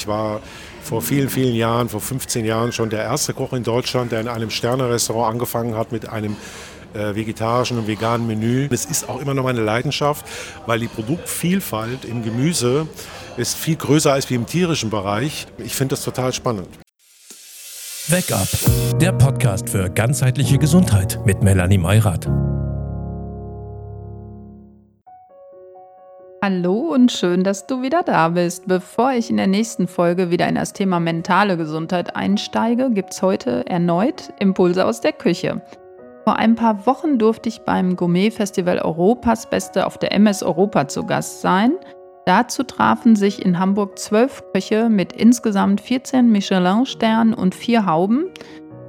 Ich war vor vielen, vielen Jahren, vor 15 Jahren schon der erste Koch in Deutschland, der in einem Sterne-Restaurant angefangen hat mit einem äh, vegetarischen und veganen Menü. Es ist auch immer noch meine Leidenschaft, weil die Produktvielfalt im Gemüse ist viel größer als wie im tierischen Bereich. Ich finde das total spannend. Wake Up, der Podcast für ganzheitliche Gesundheit mit Melanie Meyrath. Hallo und schön, dass du wieder da bist. Bevor ich in der nächsten Folge wieder in das Thema mentale Gesundheit einsteige, gibt es heute erneut Impulse aus der Küche. Vor ein paar Wochen durfte ich beim Gourmet-Festival Europas Beste auf der MS Europa zu Gast sein. Dazu trafen sich in Hamburg zwölf Köche mit insgesamt 14 Michelin-Sternen und vier Hauben,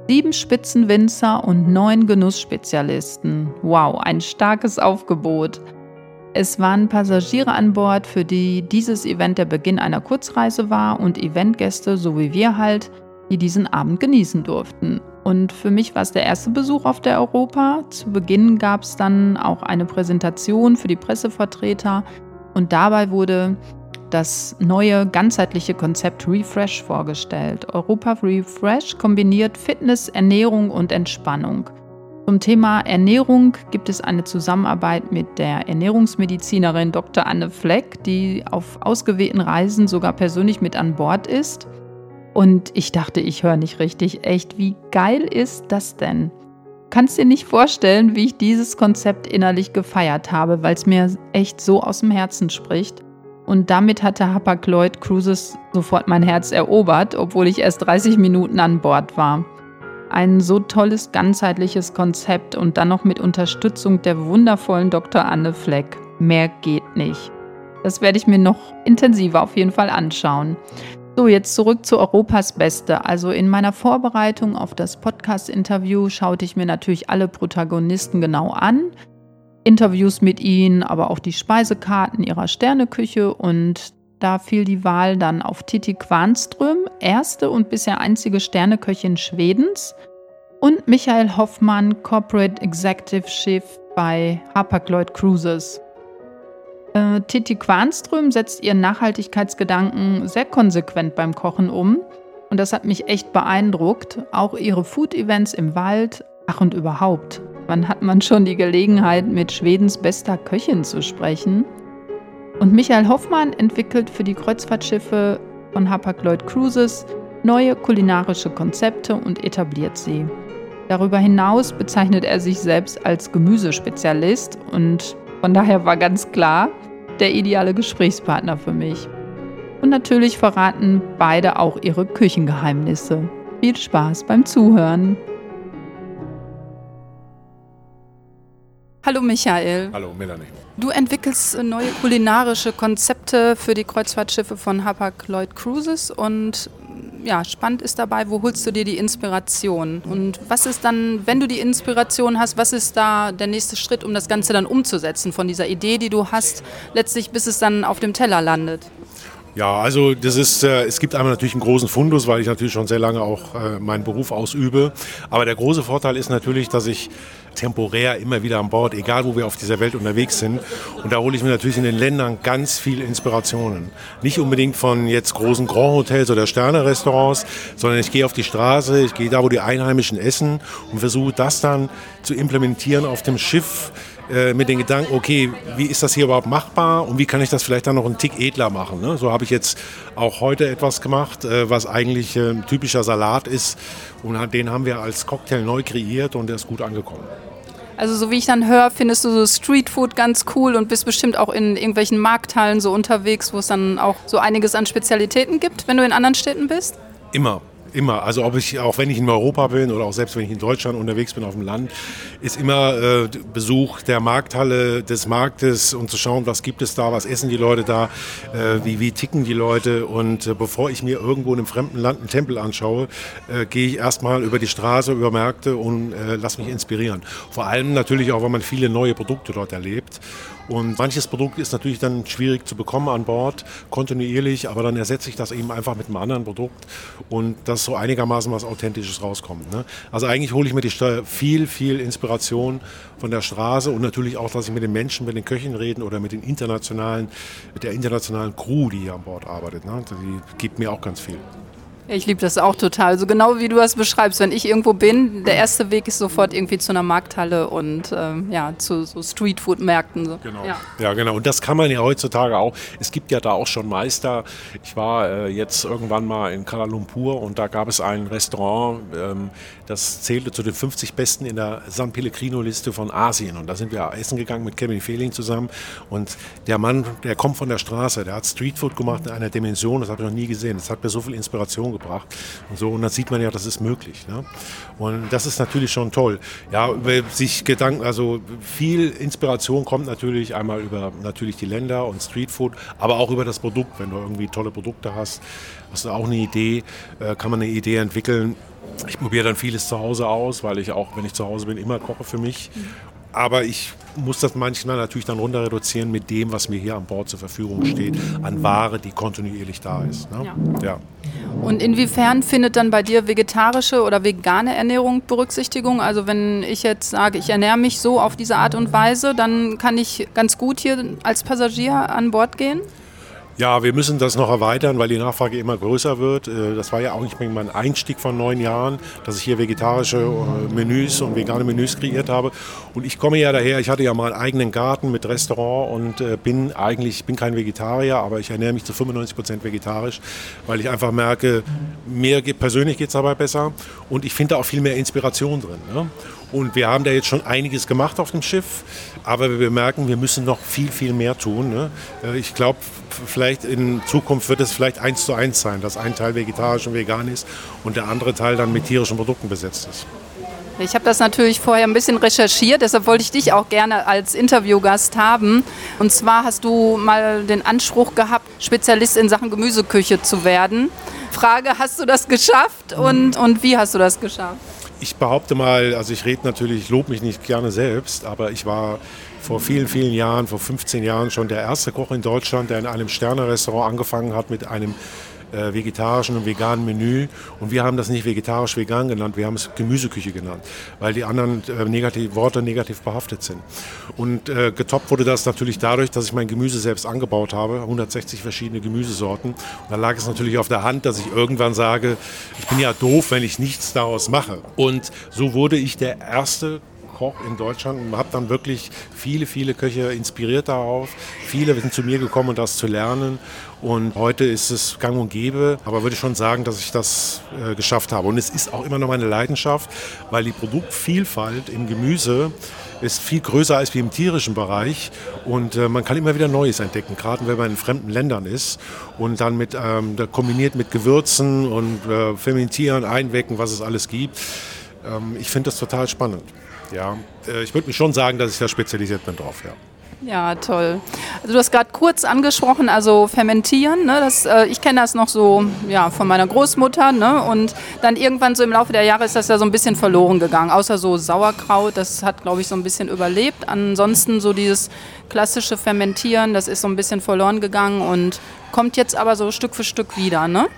sieben Spitzenwinzer und neun Genussspezialisten. Wow, ein starkes Aufgebot. Es waren Passagiere an Bord, für die dieses Event der Beginn einer Kurzreise war und Eventgäste, so wie wir halt, die diesen Abend genießen durften. Und für mich war es der erste Besuch auf der Europa. Zu Beginn gab es dann auch eine Präsentation für die Pressevertreter und dabei wurde das neue ganzheitliche Konzept Refresh vorgestellt. Europa Refresh kombiniert Fitness, Ernährung und Entspannung. Zum Thema Ernährung gibt es eine Zusammenarbeit mit der Ernährungsmedizinerin Dr. Anne Fleck, die auf ausgewählten Reisen sogar persönlich mit an Bord ist und ich dachte, ich höre nicht richtig. Echt, wie geil ist das denn? Kannst dir nicht vorstellen, wie ich dieses Konzept innerlich gefeiert habe, weil es mir echt so aus dem Herzen spricht. Und damit hatte Hapag-Lloyd Cruises sofort mein Herz erobert, obwohl ich erst 30 Minuten an Bord war. Ein so tolles ganzheitliches Konzept und dann noch mit Unterstützung der wundervollen Dr. Anne Fleck. Mehr geht nicht. Das werde ich mir noch intensiver auf jeden Fall anschauen. So, jetzt zurück zu Europas Beste. Also in meiner Vorbereitung auf das Podcast-Interview schaute ich mir natürlich alle Protagonisten genau an. Interviews mit ihnen, aber auch die Speisekarten ihrer Sterneküche und da fiel die Wahl dann auf Titi Quanström, erste und bisher einzige Sterneköchin Schwedens, und Michael Hoffmann, Corporate Executive Chef bei Hapag-Lloyd Cruises. Äh, Titi Quanström setzt ihren Nachhaltigkeitsgedanken sehr konsequent beim Kochen um. Und das hat mich echt beeindruckt. Auch ihre Food-Events im Wald. Ach und überhaupt. Wann hat man schon die Gelegenheit, mit Schwedens bester Köchin zu sprechen? Und Michael Hoffmann entwickelt für die Kreuzfahrtschiffe von Hapag-Lloyd Cruises neue kulinarische Konzepte und etabliert sie. Darüber hinaus bezeichnet er sich selbst als Gemüsespezialist und von daher war ganz klar der ideale Gesprächspartner für mich. Und natürlich verraten beide auch ihre Küchengeheimnisse. Viel Spaß beim Zuhören. Hallo Michael. Hallo Melanie. Du entwickelst neue kulinarische Konzepte für die Kreuzfahrtschiffe von Hapag-Lloyd Cruises und ja, spannend ist dabei, wo holst du dir die Inspiration? Und was ist dann, wenn du die Inspiration hast, was ist da der nächste Schritt, um das Ganze dann umzusetzen von dieser Idee, die du hast, letztlich bis es dann auf dem Teller landet? Ja, also das ist, äh, es gibt einmal natürlich einen großen Fundus, weil ich natürlich schon sehr lange auch äh, meinen Beruf ausübe. Aber der große Vorteil ist natürlich, dass ich temporär immer wieder an Bord, egal wo wir auf dieser Welt unterwegs sind. Und da hole ich mir natürlich in den Ländern ganz viele Inspirationen. Nicht unbedingt von jetzt großen Grand Hotels oder Sterne-Restaurants, sondern ich gehe auf die Straße, ich gehe da, wo die Einheimischen essen und versuche das dann zu implementieren auf dem Schiff äh, mit den Gedanken, okay, wie ist das hier überhaupt machbar und wie kann ich das vielleicht dann noch einen Tick edler machen. Ne? So habe ich jetzt auch heute etwas gemacht, äh, was eigentlich äh, ein typischer Salat ist und den haben wir als Cocktail neu kreiert und der ist gut angekommen. Also so wie ich dann höre, findest du so Streetfood ganz cool und bist bestimmt auch in irgendwelchen Markthallen so unterwegs, wo es dann auch so einiges an Spezialitäten gibt, wenn du in anderen Städten bist? Immer. Immer. Also ob ich, auch wenn ich in Europa bin oder auch selbst wenn ich in Deutschland unterwegs bin auf dem Land, ist immer äh, Besuch der Markthalle, des Marktes und zu schauen, was gibt es da, was essen die Leute da, äh, wie, wie ticken die Leute. Und äh, bevor ich mir irgendwo in einem fremden Land einen Tempel anschaue, äh, gehe ich erstmal über die Straße, über Märkte und äh, lass mich inspirieren. Vor allem natürlich auch, weil man viele neue Produkte dort erlebt. Und manches Produkt ist natürlich dann schwierig zu bekommen an Bord, kontinuierlich, aber dann ersetze ich das eben einfach mit einem anderen Produkt und dass so einigermaßen was Authentisches rauskommt. Ne? Also eigentlich hole ich mir die Steuer viel, viel Inspiration von der Straße und natürlich auch, dass ich mit den Menschen, mit den Köchen reden oder mit den internationalen, mit der internationalen Crew, die hier an Bord arbeitet. Ne? Die gibt mir auch ganz viel. Ich liebe das auch total. So genau wie du das beschreibst. Wenn ich irgendwo bin, der erste Weg ist sofort irgendwie zu einer Markthalle und ähm, ja, zu so Streetfood-Märkten. So. Genau. Ja. ja. genau. Und das kann man ja heutzutage auch. Es gibt ja da auch schon Meister. Ich war äh, jetzt irgendwann mal in Kuala Lumpur und da gab es ein Restaurant, ähm, das zählte zu den 50 Besten in der San Pellegrino-Liste von Asien. Und da sind wir essen gegangen mit Kevin Fehling zusammen. Und der Mann, der kommt von der Straße, der hat Streetfood gemacht in einer Dimension, das habe ich noch nie gesehen. Das hat mir so viel Inspiration gebracht und so. Und dann sieht man ja, das ist möglich. Ne? Und das ist natürlich schon toll. Ja, sich Gedanken, also viel Inspiration kommt natürlich einmal über natürlich die Länder und Streetfood, aber auch über das Produkt. Wenn du irgendwie tolle Produkte hast, hast du auch eine Idee, äh, kann man eine Idee entwickeln. Ich probiere dann vieles zu Hause aus, weil ich auch, wenn ich zu Hause bin, immer koche für mich. Aber ich muss das manchmal natürlich dann runter reduzieren mit dem, was mir hier an Bord zur Verfügung steht, an Ware, die kontinuierlich da ist. Ne? Ja. ja. Und inwiefern findet dann bei dir vegetarische oder vegane Ernährung Berücksichtigung? Also wenn ich jetzt sage, ich ernähre mich so auf diese Art und Weise, dann kann ich ganz gut hier als Passagier an Bord gehen? Ja, wir müssen das noch erweitern, weil die Nachfrage immer größer wird. Äh, das war ja auch nicht mein Einstieg von neun Jahren, dass ich hier vegetarische äh, Menüs und vegane Menüs kreiert habe. Und ich komme ja daher, ich hatte ja mal einen eigenen Garten mit Restaurant und äh, bin eigentlich, bin kein Vegetarier, aber ich ernähre mich zu 95 Prozent vegetarisch, weil ich einfach merke, mir persönlich geht es dabei besser und ich finde auch viel mehr Inspiration drin. Ne? Und wir haben da jetzt schon einiges gemacht auf dem Schiff, aber wir merken, wir müssen noch viel, viel mehr tun. Ne? Äh, ich glaube, vielleicht in Zukunft wird es vielleicht eins zu eins sein, dass ein Teil vegetarisch und vegan ist und der andere Teil dann mit tierischen Produkten besetzt ist. Ich habe das natürlich vorher ein bisschen recherchiert, deshalb wollte ich dich auch gerne als Interviewgast haben. Und zwar hast du mal den Anspruch gehabt, Spezialist in Sachen Gemüseküche zu werden. Frage, hast du das geschafft und, und wie hast du das geschafft? Ich behaupte mal, also ich rede natürlich, ich lobe mich nicht gerne selbst, aber ich war vor vielen, vielen Jahren, vor 15 Jahren schon der erste Koch in Deutschland, der in einem Sterne-Restaurant angefangen hat mit einem äh, vegetarischen und veganen Menü. Und wir haben das nicht vegetarisch-vegan genannt, wir haben es Gemüseküche genannt, weil die anderen äh, negativ, Worte negativ behaftet sind. Und äh, getoppt wurde das natürlich dadurch, dass ich mein Gemüse selbst angebaut habe, 160 verschiedene Gemüsesorten. Und da lag es natürlich auf der Hand, dass ich irgendwann sage, ich bin ja doof, wenn ich nichts daraus mache. Und so wurde ich der erste Koch in Deutschland und habe dann wirklich viele, viele Köche inspiriert darauf. Viele sind zu mir gekommen, um das zu lernen. Und heute ist es gang und gäbe, aber würde schon sagen, dass ich das äh, geschafft habe. Und es ist auch immer noch meine Leidenschaft, weil die Produktvielfalt im Gemüse ist viel größer als wie im tierischen Bereich und äh, man kann immer wieder Neues entdecken, gerade wenn man in fremden Ländern ist und dann mit ähm, kombiniert mit Gewürzen und äh, Fermentieren, Einwecken, was es alles gibt. Ähm, ich finde das total spannend. Ja, äh, ich würde schon sagen, dass ich da spezialisiert bin drauf, ja. Ja, toll. Also du hast gerade kurz angesprochen, also fermentieren. Ne, das, äh, ich kenne das noch so ja, von meiner Großmutter. Ne, und dann irgendwann so im Laufe der Jahre ist das ja so ein bisschen verloren gegangen. Außer so Sauerkraut, das hat, glaube ich, so ein bisschen überlebt. Ansonsten so dieses klassische Fermentieren, das ist so ein bisschen verloren gegangen und kommt jetzt aber so Stück für Stück wieder. Ne?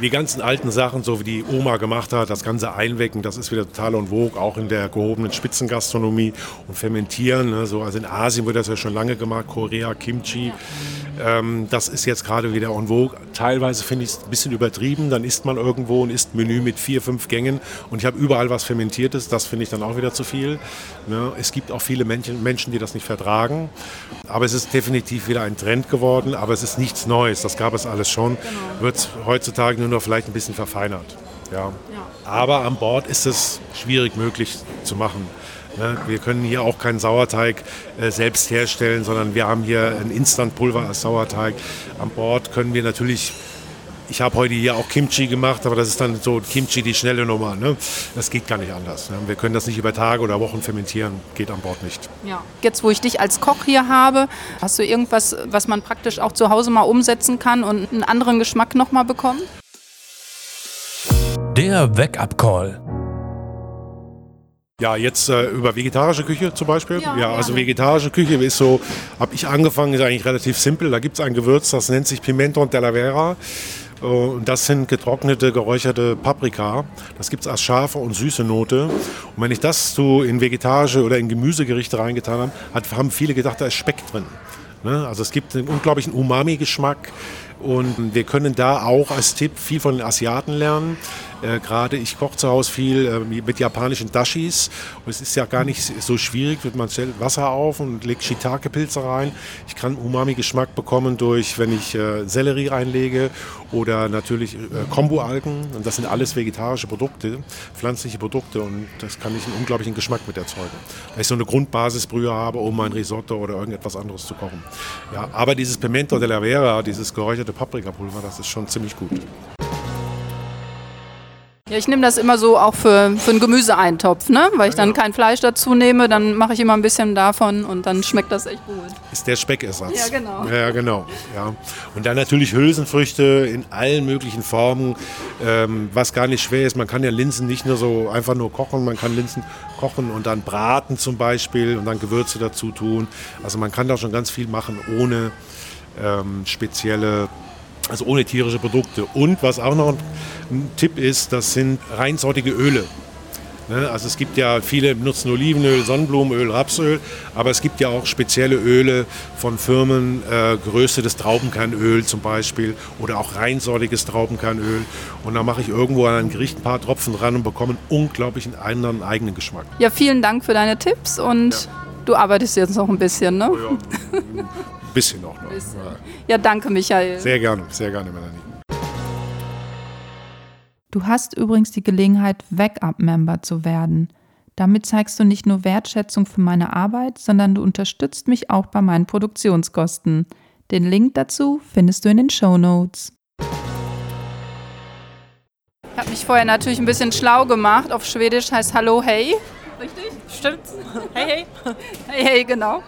Die ganzen alten Sachen, so wie die Oma gemacht hat, das ganze Einwecken, das ist wieder total en vogue, auch in der gehobenen Spitzengastronomie und Fermentieren. Ne, so, also in Asien wird das ja schon lange gemacht, Korea, Kimchi. Ähm, das ist jetzt gerade wieder en vogue. Teilweise finde ich es ein bisschen übertrieben. Dann isst man irgendwo und isst Menü mit vier, fünf Gängen und ich habe überall was Fermentiertes. Das finde ich dann auch wieder zu viel. Ne? Es gibt auch viele Menschen, Menschen, die das nicht vertragen. Aber es ist definitiv wieder ein Trend geworden. Aber es ist nichts Neues. Das gab es alles schon. Genau. Wird heutzutage nur noch vielleicht ein bisschen verfeinert. Ja. ja. Aber an Bord ist es schwierig möglich zu machen. Ne? Wir können hier auch keinen Sauerteig äh, selbst herstellen, sondern wir haben hier ein Instantpulver als Sauerteig. An Bord können wir natürlich ich habe heute hier auch Kimchi gemacht, aber das ist dann so Kimchi die schnelle Nummer. Ne? Das geht gar nicht anders. Ne? Wir können das nicht über Tage oder Wochen fermentieren, geht an Bord nicht. Ja. Jetzt, wo ich dich als Koch hier habe, hast du irgendwas, was man praktisch auch zu Hause mal umsetzen kann und einen anderen Geschmack nochmal bekommt? Der Wake-up-Call. Ja, jetzt äh, über vegetarische Küche zum Beispiel. Ja, Ja, also vegetarische Küche ist so, habe ich angefangen, ist eigentlich relativ simpel. Da gibt es ein Gewürz, das nennt sich Pimento della Vera. Äh, Und das sind getrocknete, geräucherte Paprika. Das gibt es als scharfe und süße Note. Und wenn ich das so in vegetarische oder in Gemüsegerichte reingetan habe, hat, haben viele gedacht, da ist Speck drin. Ne? Also es gibt einen unglaublichen Umami-Geschmack. Und wir können da auch als Tipp viel von den Asiaten lernen. Äh, Gerade ich koche zu Hause viel äh, mit japanischen Dashis. Und es ist ja gar nicht so schwierig. Man stellt Wasser auf und legt Shiitake-Pilze rein. Ich kann Umami-Geschmack bekommen durch, wenn ich äh, Sellerie reinlege oder natürlich äh, Kombu-Algen. Und das sind alles vegetarische Produkte, pflanzliche Produkte. Und das kann ich einen unglaublichen Geschmack mit erzeugen. Weil ich so eine Grundbasisbrühe habe, um mein Risotto oder irgendetwas anderes zu kochen. Ja, aber dieses Pimento della Vera, dieses geräucherte Paprikapulver, das ist schon ziemlich gut. Ja, ich nehme das immer so auch für, für einen Gemüseeintopf, ne? weil ich dann kein Fleisch dazu nehme, dann mache ich immer ein bisschen davon und dann schmeckt das echt gut. Ist der Speckersatz. Ja, genau. Ja, genau. Ja. Und dann natürlich Hülsenfrüchte in allen möglichen Formen, ähm, was gar nicht schwer ist. Man kann ja Linsen nicht nur so einfach nur kochen, man kann Linsen kochen und dann braten zum Beispiel und dann Gewürze dazu tun. Also man kann da schon ganz viel machen ohne ähm, spezielle also ohne tierische Produkte. Und was auch noch ein Tipp ist, das sind reinsortige Öle. Ne, Also es gibt ja, viele benutzen Olivenöl, Sonnenblumenöl, Rapsöl, aber es gibt ja auch spezielle Öle von Firmen, äh, geröstetes Traubenkernöl zum Beispiel oder auch reinsortiges Traubenkernöl. Und da mache ich irgendwo an ein Gericht ein paar Tropfen dran und bekomme einen unglaublichen anderen eigenen Geschmack. Ja, vielen Dank für deine Tipps und du arbeitest jetzt noch ein bisschen, ne? Ja, bisschen auch noch. Ja. Ja, danke Michael. Sehr gerne, sehr gerne, Melanie. Du hast übrigens die Gelegenheit, Backup-Member zu werden. Damit zeigst du nicht nur Wertschätzung für meine Arbeit, sondern du unterstützt mich auch bei meinen Produktionskosten. Den Link dazu findest du in den Show Notes. Ich habe mich vorher natürlich ein bisschen schlau gemacht. Auf Schwedisch heißt Hallo, hey. Richtig? Stimmt. Hey, hey. Hey, hey, genau.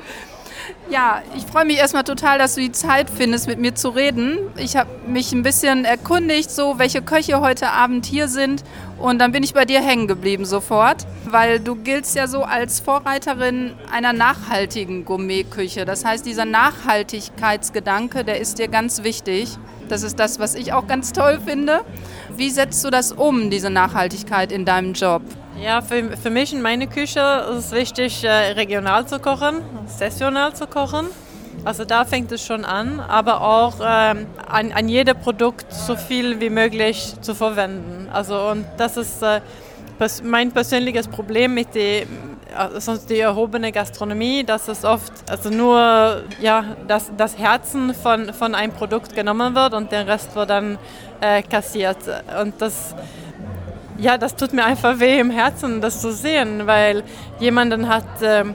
Ja, ich freue mich erstmal total, dass du die Zeit findest, mit mir zu reden. Ich habe mich ein bisschen erkundigt, so welche Köche heute Abend hier sind. Und dann bin ich bei dir hängen geblieben sofort, weil du giltst ja so als Vorreiterin einer nachhaltigen Gourmetküche. Das heißt, dieser Nachhaltigkeitsgedanke, der ist dir ganz wichtig. Das ist das, was ich auch ganz toll finde. Wie setzt du das um, diese Nachhaltigkeit in deinem Job? Ja, für, für mich in meiner Küche ist es wichtig, äh, regional zu kochen, saisonal zu kochen. Also da fängt es schon an, aber auch ähm, an, an jedem Produkt so viel wie möglich zu verwenden. Also und das ist äh, pers mein persönliches Problem mit der also die erhobene Gastronomie, dass es oft also nur ja, das, das Herzen von, von einem Produkt genommen wird und der Rest wird dann äh, kassiert. Und das ja, das tut mir einfach weh im Herzen, das zu sehen, weil jemanden hat, ähm,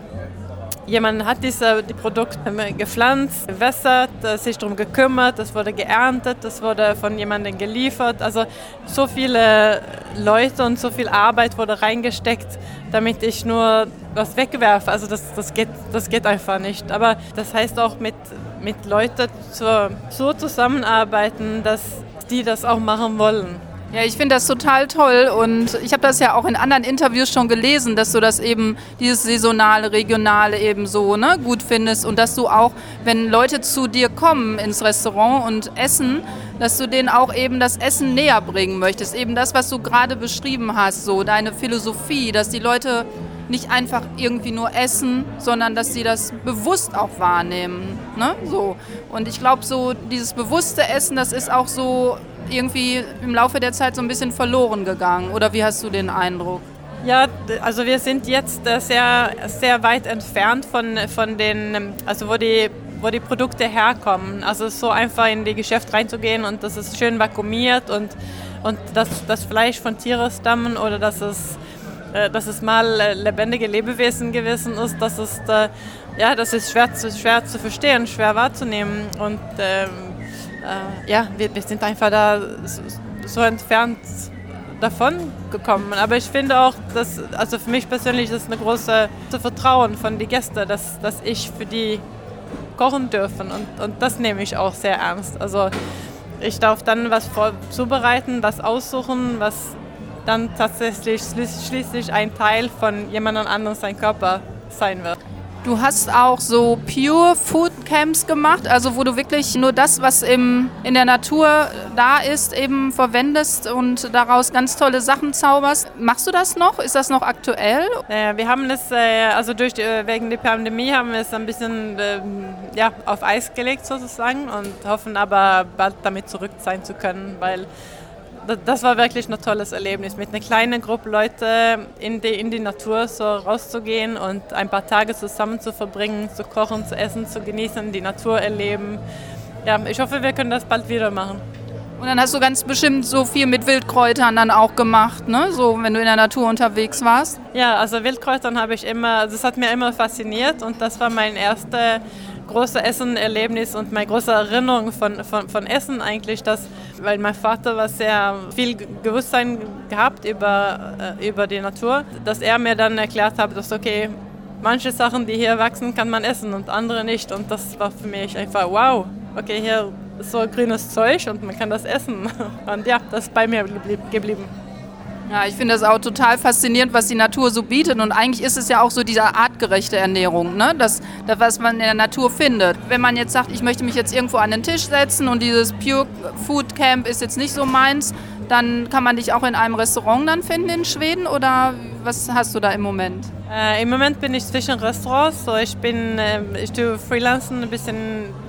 jemand hat diese, die Produkte gepflanzt, gewässert, äh, sich darum gekümmert, es wurde geerntet, es wurde von jemandem geliefert. Also so viele Leute und so viel Arbeit wurde reingesteckt, damit ich nur was wegwerfe. Also das, das, geht, das geht einfach nicht. Aber das heißt auch mit, mit Leuten zu, so zusammenarbeiten, dass die das auch machen wollen. Ja, ich finde das total toll und ich habe das ja auch in anderen Interviews schon gelesen, dass du das eben, dieses saisonale, regionale eben so ne, gut findest und dass du auch, wenn Leute zu dir kommen ins Restaurant und essen, dass du denen auch eben das Essen näher bringen möchtest. Eben das, was du gerade beschrieben hast, so deine Philosophie, dass die Leute nicht einfach irgendwie nur essen, sondern dass sie das bewusst auch wahrnehmen. Ne? So. Und ich glaube, so dieses bewusste Essen, das ist auch so irgendwie im Laufe der Zeit so ein bisschen verloren gegangen. Oder wie hast du den Eindruck? Ja, also wir sind jetzt äh, sehr, sehr weit entfernt von, von den, ähm, also wo die, wo die Produkte herkommen. Also so einfach in die Geschäft reinzugehen und das ist schön vakuumiert und, und dass das Fleisch von Tieren stammen oder dass es, äh, dass es mal äh, lebendige Lebewesen gewesen ist, das ist, ja, das ist schwer zu, schwer zu verstehen, schwer wahrzunehmen und ähm, äh, ja, wir, wir sind einfach da so, entfernt davon gekommen. Aber ich finde auch, dass, also für mich persönlich ist es eine große Vertrauen von den Gästen, dass, dass ich für die kochen dürfen und, und das nehme ich auch sehr ernst. Also ich darf dann was vor, zubereiten, was aussuchen, was dann tatsächlich schließlich ein Teil von jemand anderem sein Körper sein wird. Du hast auch so Pure Food Camps gemacht, also wo du wirklich nur das, was im, in der Natur da ist, eben verwendest und daraus ganz tolle Sachen zauberst. Machst du das noch? Ist das noch aktuell? Äh, wir haben es, äh, also durch die, äh, wegen der Pandemie haben wir es ein bisschen ähm, ja, auf Eis gelegt sozusagen und hoffen aber bald damit zurück sein zu können, weil das war wirklich ein tolles Erlebnis, mit einer kleinen Gruppe Leute in die, in die Natur so rauszugehen und ein paar Tage zusammen zu verbringen, zu kochen, zu essen, zu genießen, die Natur erleben. Ja, ich hoffe, wir können das bald wieder machen. Und dann hast du ganz bestimmt so viel mit Wildkräutern dann auch gemacht, ne? So, wenn du in der Natur unterwegs warst. Ja, also Wildkräutern habe ich immer, das hat mir immer fasziniert und das war mein erster großes Essen-Erlebnis und meine große Erinnerung von, von, von Essen eigentlich, dass, weil mein Vater war sehr viel Bewusstsein gehabt über, äh, über die Natur, dass er mir dann erklärt hat, dass okay, manche Sachen, die hier wachsen, kann man essen und andere nicht. Und das war für mich einfach wow, okay, hier ist so grünes Zeug und man kann das essen. Und ja, das ist bei mir geblieben. Ja, ich finde das auch total faszinierend, was die Natur so bietet. Und eigentlich ist es ja auch so diese artgerechte Ernährung, ne? das, das, was man in der Natur findet. Wenn man jetzt sagt, ich möchte mich jetzt irgendwo an den Tisch setzen und dieses Pure Food Camp ist jetzt nicht so meins, dann kann man dich auch in einem Restaurant dann finden in Schweden oder was hast du da im Moment? Äh, Im Moment bin ich zwischen Restaurants, so ich bin, äh, ich tue Freelancen ein bisschen,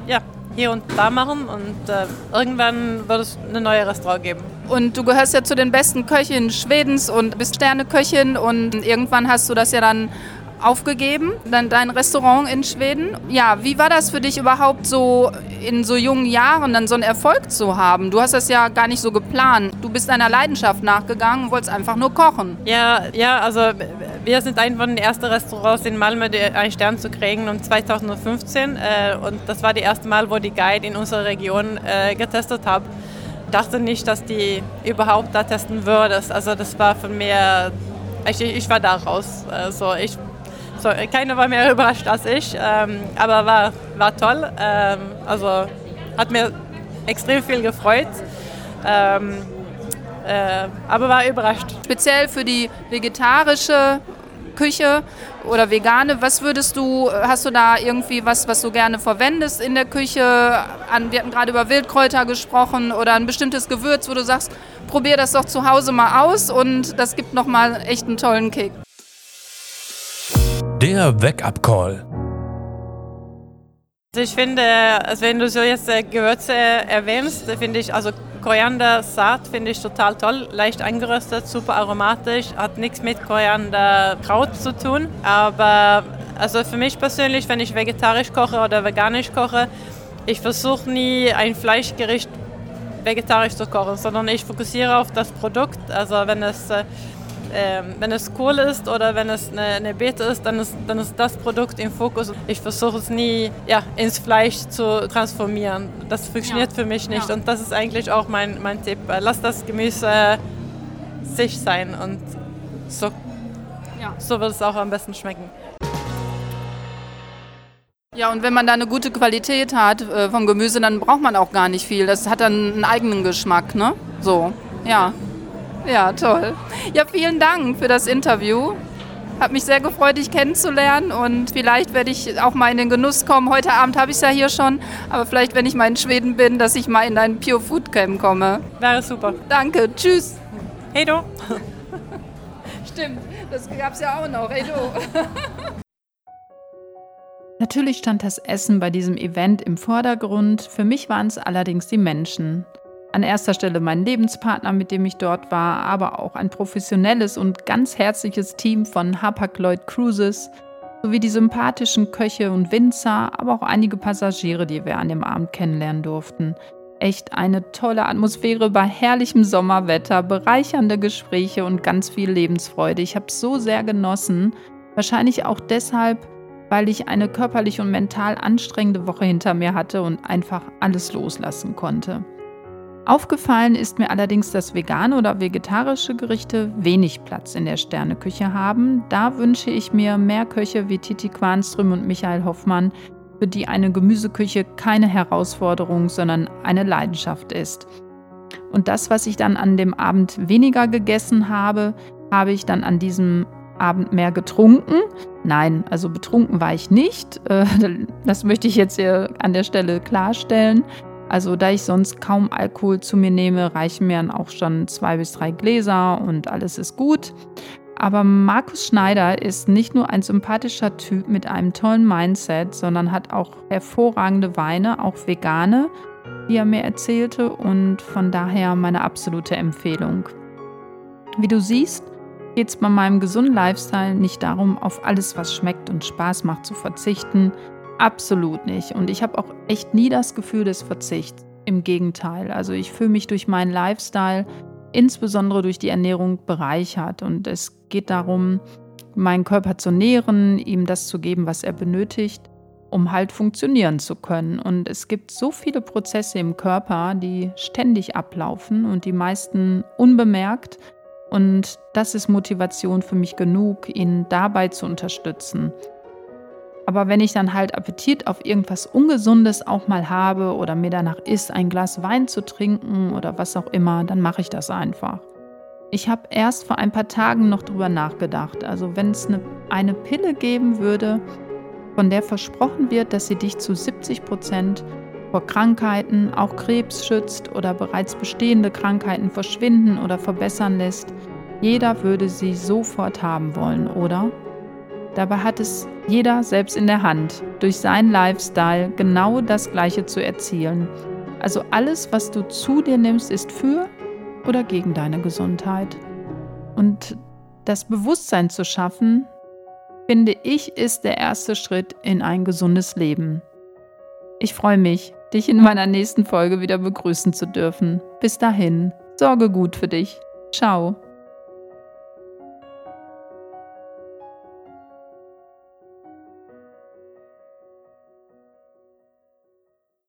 ja, hier und da machen und äh, irgendwann wird es eine neue Restaurant geben. Und du gehörst ja zu den besten Köchinnen Schwedens und bist Sterneköchin und irgendwann hast du das ja dann aufgegeben, dann dein Restaurant in Schweden. Ja, wie war das für dich überhaupt so in so jungen Jahren dann so einen Erfolg zu haben? Du hast das ja gar nicht so geplant. Du bist deiner Leidenschaft nachgegangen und wolltest einfach nur kochen. Ja, ja, also wir sind ein von den ersten Restaurants in Malmö, einen Stern zu kriegen um 2015 äh, und das war das erste Mal, wo die Guide in unserer Region äh, getestet hat dachte nicht, dass die überhaupt da testen würdest. Also das war von mir, ich, ich war da raus. Also ich, so, keiner war mehr überrascht als ich, ähm, aber war, war toll. Ähm, also hat mir extrem viel gefreut. Ähm, äh, aber war überrascht. Speziell für die vegetarische Küche oder vegane, was würdest du, hast du da irgendwie was, was du gerne verwendest in der Küche? An, wir hatten gerade über Wildkräuter gesprochen oder ein bestimmtes Gewürz, wo du sagst, probier das doch zu Hause mal aus und das gibt nochmal echt einen tollen Kick. Der Wake-up-Call. Also ich finde, also wenn du so jetzt äh, Gewürze erwähnst, finde ich, also Koriander-Saat finde ich total toll, leicht angeröstet, super aromatisch, hat nichts mit Korianderkraut zu tun. Aber also für mich persönlich, wenn ich vegetarisch koche oder veganisch koche, ich versuche nie ein Fleischgericht vegetarisch zu kochen, sondern ich fokussiere auf das Produkt. Also wenn es äh, ähm, wenn es Kohl ist oder wenn es eine, eine Beete ist, dann ist, dann ist das Produkt im Fokus. Ich versuche es nie ja, ins Fleisch zu transformieren. Das funktioniert ja. für mich nicht. Ja. Und das ist eigentlich auch mein, mein Tipp. Lass das Gemüse sich sein und so, so wird es auch am besten schmecken. Ja, und wenn man da eine gute Qualität hat äh, vom Gemüse, dann braucht man auch gar nicht viel. Das hat dann einen eigenen Geschmack, ne? So, ja. Ja, toll. Ja, vielen Dank für das Interview. Hat mich sehr gefreut, dich kennenzulernen und vielleicht werde ich auch mal in den Genuss kommen. Heute Abend habe ich es ja hier schon, aber vielleicht, wenn ich mal in Schweden bin, dass ich mal in dein Pure Food Camp komme. Wäre super. Danke, tschüss. Hey du. Stimmt, das gab es ja auch noch. Hey du. Natürlich stand das Essen bei diesem Event im Vordergrund. Für mich waren es allerdings die Menschen. An erster Stelle mein Lebenspartner, mit dem ich dort war, aber auch ein professionelles und ganz herzliches Team von Hapag-Lloyd Cruises sowie die sympathischen Köche und Winzer, aber auch einige Passagiere, die wir an dem Abend kennenlernen durften. Echt eine tolle Atmosphäre bei herrlichem Sommerwetter, bereichernde Gespräche und ganz viel Lebensfreude. Ich habe es so sehr genossen. Wahrscheinlich auch deshalb, weil ich eine körperlich und mental anstrengende Woche hinter mir hatte und einfach alles loslassen konnte. Aufgefallen ist mir allerdings, dass vegane oder vegetarische Gerichte wenig Platz in der Sterneküche haben. Da wünsche ich mir mehr Köche wie Titi Quanström und Michael Hoffmann, für die eine Gemüseküche keine Herausforderung, sondern eine Leidenschaft ist. Und das, was ich dann an dem Abend weniger gegessen habe, habe ich dann an diesem Abend mehr getrunken. Nein, also betrunken war ich nicht. Äh, das möchte ich jetzt hier an der Stelle klarstellen. Also da ich sonst kaum Alkohol zu mir nehme, reichen mir dann auch schon zwei bis drei Gläser und alles ist gut. Aber Markus Schneider ist nicht nur ein sympathischer Typ mit einem tollen Mindset, sondern hat auch hervorragende Weine, auch vegane, wie er mir erzählte und von daher meine absolute Empfehlung. Wie du siehst, geht es bei meinem gesunden Lifestyle nicht darum, auf alles, was schmeckt und Spaß macht, zu verzichten. Absolut nicht. Und ich habe auch echt nie das Gefühl des Verzichts. Im Gegenteil. Also ich fühle mich durch meinen Lifestyle, insbesondere durch die Ernährung, bereichert. Und es geht darum, meinen Körper zu nähren, ihm das zu geben, was er benötigt, um halt funktionieren zu können. Und es gibt so viele Prozesse im Körper, die ständig ablaufen und die meisten unbemerkt und das ist Motivation für mich genug, ihn dabei zu unterstützen. Aber wenn ich dann halt Appetit auf irgendwas Ungesundes auch mal habe oder mir danach ist, ein Glas Wein zu trinken oder was auch immer, dann mache ich das einfach. Ich habe erst vor ein paar Tagen noch drüber nachgedacht. Also wenn es eine, eine Pille geben würde, von der versprochen wird, dass sie dich zu 70 Prozent vor Krankheiten, auch Krebs schützt oder bereits bestehende Krankheiten verschwinden oder verbessern lässt. Jeder würde sie sofort haben wollen, oder? Dabei hat es jeder selbst in der Hand, durch seinen Lifestyle genau das Gleiche zu erzielen. Also alles, was du zu dir nimmst, ist für oder gegen deine Gesundheit. Und das Bewusstsein zu schaffen, finde ich, ist der erste Schritt in ein gesundes Leben. Ich freue mich, dich in meiner nächsten Folge wieder begrüßen zu dürfen. Bis dahin, sorge gut für dich. Ciao.